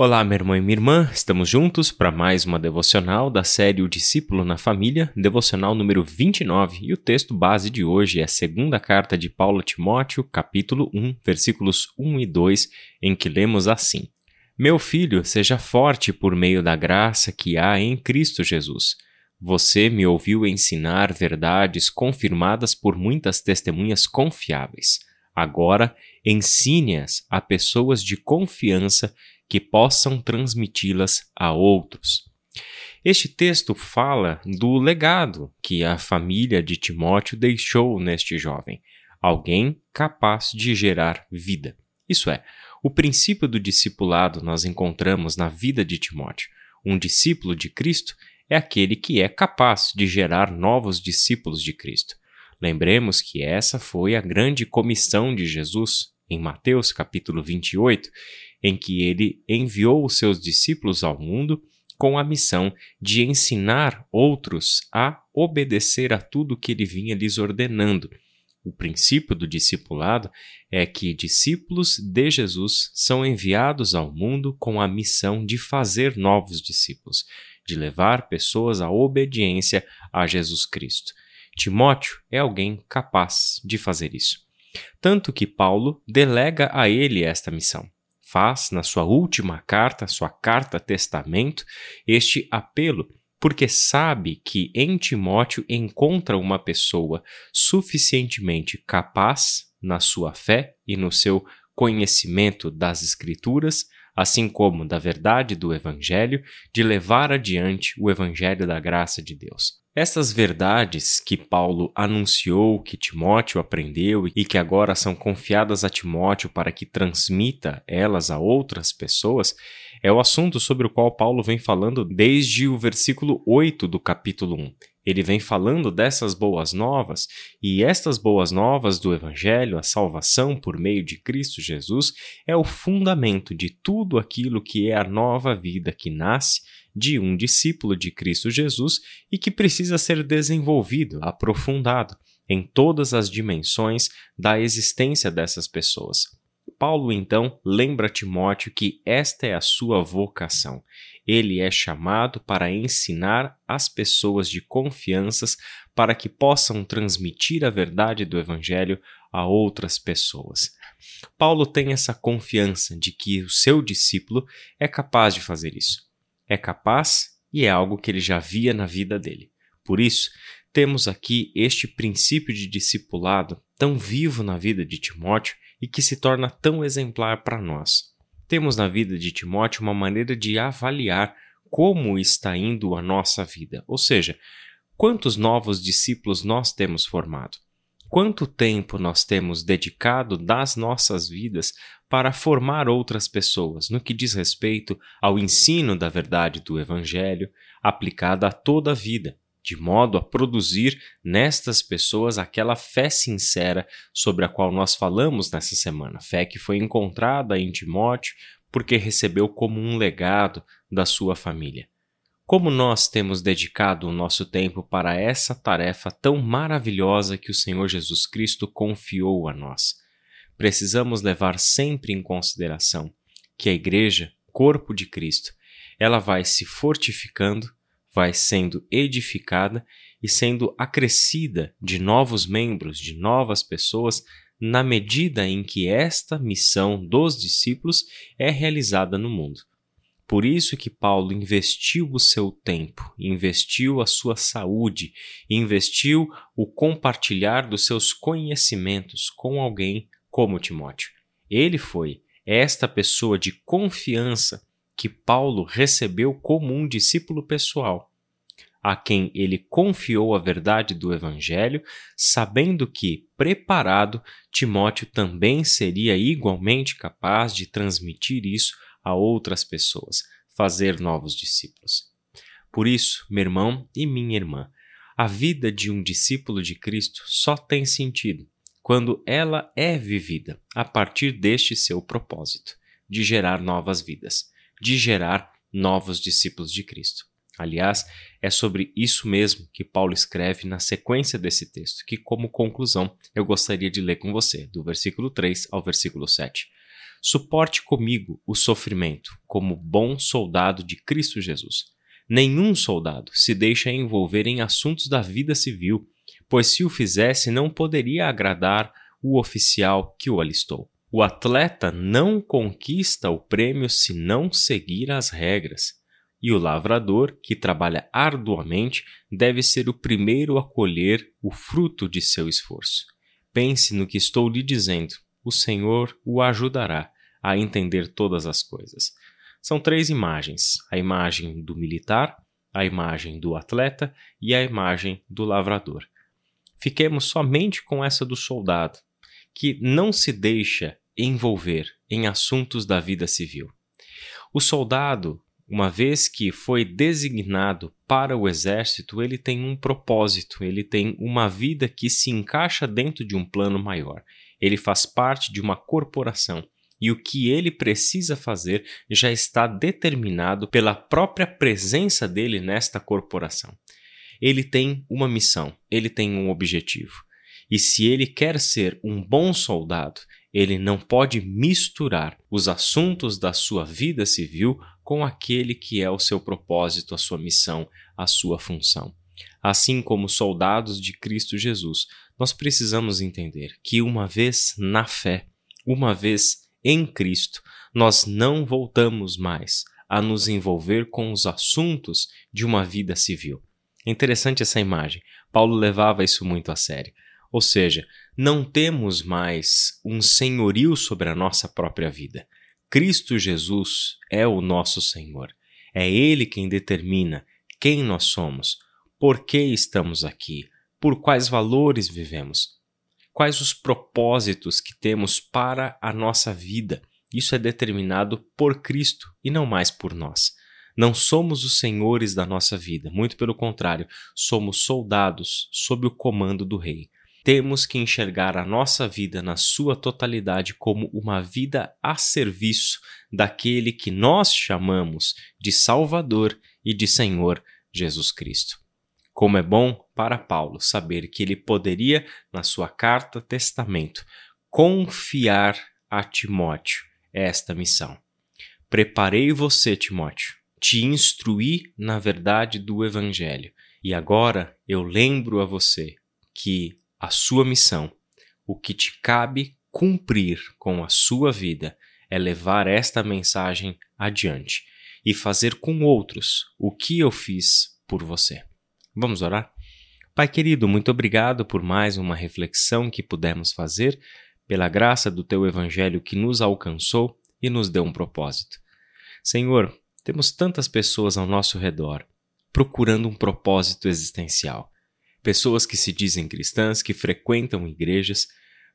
Olá, meu irmão e minha irmã, estamos juntos para mais uma devocional da série O Discípulo na Família, devocional número 29, e o texto base de hoje é a segunda carta de Paulo a Timóteo, capítulo 1, versículos 1 e 2, em que lemos assim: Meu filho, seja forte por meio da graça que há em Cristo Jesus. Você me ouviu ensinar verdades confirmadas por muitas testemunhas confiáveis. Agora, ensine-as a pessoas de confiança que possam transmiti-las a outros. Este texto fala do legado que a família de Timóteo deixou neste jovem, alguém capaz de gerar vida. Isso é, o princípio do discipulado nós encontramos na vida de Timóteo. Um discípulo de Cristo é aquele que é capaz de gerar novos discípulos de Cristo. Lembremos que essa foi a grande comissão de Jesus em Mateus capítulo 28, em que ele enviou os seus discípulos ao mundo com a missão de ensinar outros a obedecer a tudo que ele vinha lhes ordenando. O princípio do discipulado é que discípulos de Jesus são enviados ao mundo com a missão de fazer novos discípulos, de levar pessoas à obediência a Jesus Cristo. Timóteo é alguém capaz de fazer isso. Tanto que Paulo delega a ele esta missão faz na sua última carta, sua carta testamento, este apelo, porque sabe que em Timóteo encontra uma pessoa suficientemente capaz na sua fé e no seu conhecimento das Escrituras, assim como da verdade do Evangelho, de levar adiante o Evangelho da graça de Deus. Essas verdades que Paulo anunciou, que Timóteo aprendeu e que agora são confiadas a Timóteo para que transmita elas a outras pessoas, é o assunto sobre o qual Paulo vem falando desde o versículo 8 do capítulo 1. Ele vem falando dessas boas novas, e estas boas novas do Evangelho, a salvação por meio de Cristo Jesus, é o fundamento de tudo aquilo que é a nova vida que nasce de um discípulo de Cristo Jesus e que precisa ser desenvolvido, aprofundado em todas as dimensões da existência dessas pessoas. Paulo então lembra Timóteo que esta é a sua vocação. Ele é chamado para ensinar as pessoas de confianças para que possam transmitir a verdade do Evangelho a outras pessoas. Paulo tem essa confiança de que o seu discípulo é capaz de fazer isso é capaz e é algo que ele já via na vida dele. Por isso, temos aqui este princípio de discipulado tão vivo na vida de Timóteo e que se torna tão exemplar para nós. Temos na vida de Timóteo uma maneira de avaliar como está indo a nossa vida, ou seja, quantos novos discípulos nós temos formado. Quanto tempo nós temos dedicado das nossas vidas para formar outras pessoas no que diz respeito ao ensino da verdade do Evangelho aplicada a toda a vida, de modo a produzir nestas pessoas aquela fé sincera sobre a qual nós falamos nessa semana, fé que foi encontrada em Timóteo porque recebeu como um legado da sua família. Como nós temos dedicado o nosso tempo para essa tarefa tão maravilhosa que o Senhor Jesus Cristo confiou a nós? Precisamos levar sempre em consideração que a Igreja, corpo de Cristo, ela vai se fortificando, vai sendo edificada e sendo acrescida de novos membros, de novas pessoas, na medida em que esta missão dos discípulos é realizada no mundo. Por isso que Paulo investiu o seu tempo, investiu a sua saúde, investiu o compartilhar dos seus conhecimentos com alguém como Timóteo. Ele foi esta pessoa de confiança que Paulo recebeu como um discípulo pessoal, a quem ele confiou a verdade do Evangelho, sabendo que, preparado, Timóteo também seria igualmente capaz de transmitir isso a outras pessoas, fazer novos discípulos. Por isso, meu irmão e minha irmã, a vida de um discípulo de Cristo só tem sentido quando ela é vivida a partir deste seu propósito, de gerar novas vidas, de gerar novos discípulos de Cristo. Aliás, é sobre isso mesmo que Paulo escreve na sequência desse texto, que, como conclusão, eu gostaria de ler com você, do versículo 3 ao versículo 7. Suporte comigo o sofrimento como bom soldado de Cristo Jesus. Nenhum soldado se deixa envolver em assuntos da vida civil, pois se o fizesse não poderia agradar o oficial que o alistou. O atleta não conquista o prêmio se não seguir as regras. E o lavrador, que trabalha arduamente, deve ser o primeiro a colher o fruto de seu esforço. Pense no que estou lhe dizendo, o Senhor o ajudará a entender todas as coisas. São três imagens: a imagem do militar, a imagem do atleta e a imagem do lavrador. Fiquemos somente com essa do soldado, que não se deixa envolver em assuntos da vida civil. O soldado uma vez que foi designado para o exército, ele tem um propósito, ele tem uma vida que se encaixa dentro de um plano maior. Ele faz parte de uma corporação e o que ele precisa fazer já está determinado pela própria presença dele nesta corporação. Ele tem uma missão, ele tem um objetivo. E se ele quer ser um bom soldado, ele não pode misturar os assuntos da sua vida civil com aquele que é o seu propósito, a sua missão, a sua função. Assim como soldados de Cristo Jesus, nós precisamos entender que uma vez na fé, uma vez em Cristo, nós não voltamos mais a nos envolver com os assuntos de uma vida civil. É interessante essa imagem. Paulo levava isso muito a sério. Ou seja, não temos mais um senhorio sobre a nossa própria vida. Cristo Jesus é o nosso Senhor. É Ele quem determina quem nós somos, por que estamos aqui, por quais valores vivemos, quais os propósitos que temos para a nossa vida. Isso é determinado por Cristo e não mais por nós. Não somos os senhores da nossa vida, muito pelo contrário, somos soldados sob o comando do Rei temos que enxergar a nossa vida na sua totalidade como uma vida a serviço daquele que nós chamamos de Salvador e de Senhor Jesus Cristo. Como é bom para Paulo saber que ele poderia, na sua carta testamento, confiar a Timóteo esta missão. Preparei você, Timóteo, te instruí na verdade do Evangelho, e agora eu lembro a você que a sua missão. O que te cabe cumprir com a sua vida é levar esta mensagem adiante e fazer com outros o que eu fiz por você. Vamos orar? Pai querido, muito obrigado por mais uma reflexão que pudemos fazer, pela graça do teu evangelho que nos alcançou e nos deu um propósito. Senhor, temos tantas pessoas ao nosso redor procurando um propósito existencial pessoas que se dizem cristãs, que frequentam igrejas,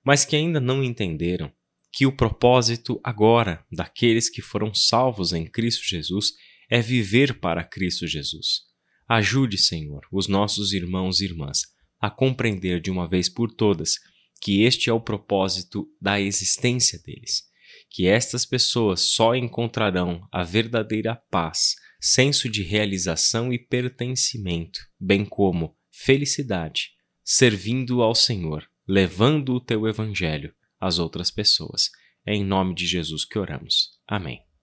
mas que ainda não entenderam que o propósito agora daqueles que foram salvos em Cristo Jesus é viver para Cristo Jesus. Ajude, Senhor, os nossos irmãos e irmãs a compreender de uma vez por todas que este é o propósito da existência deles, que estas pessoas só encontrarão a verdadeira paz, senso de realização e pertencimento, bem como felicidade, servindo ao Senhor, levando o teu evangelho às outras pessoas. É em nome de Jesus que oramos. Amém.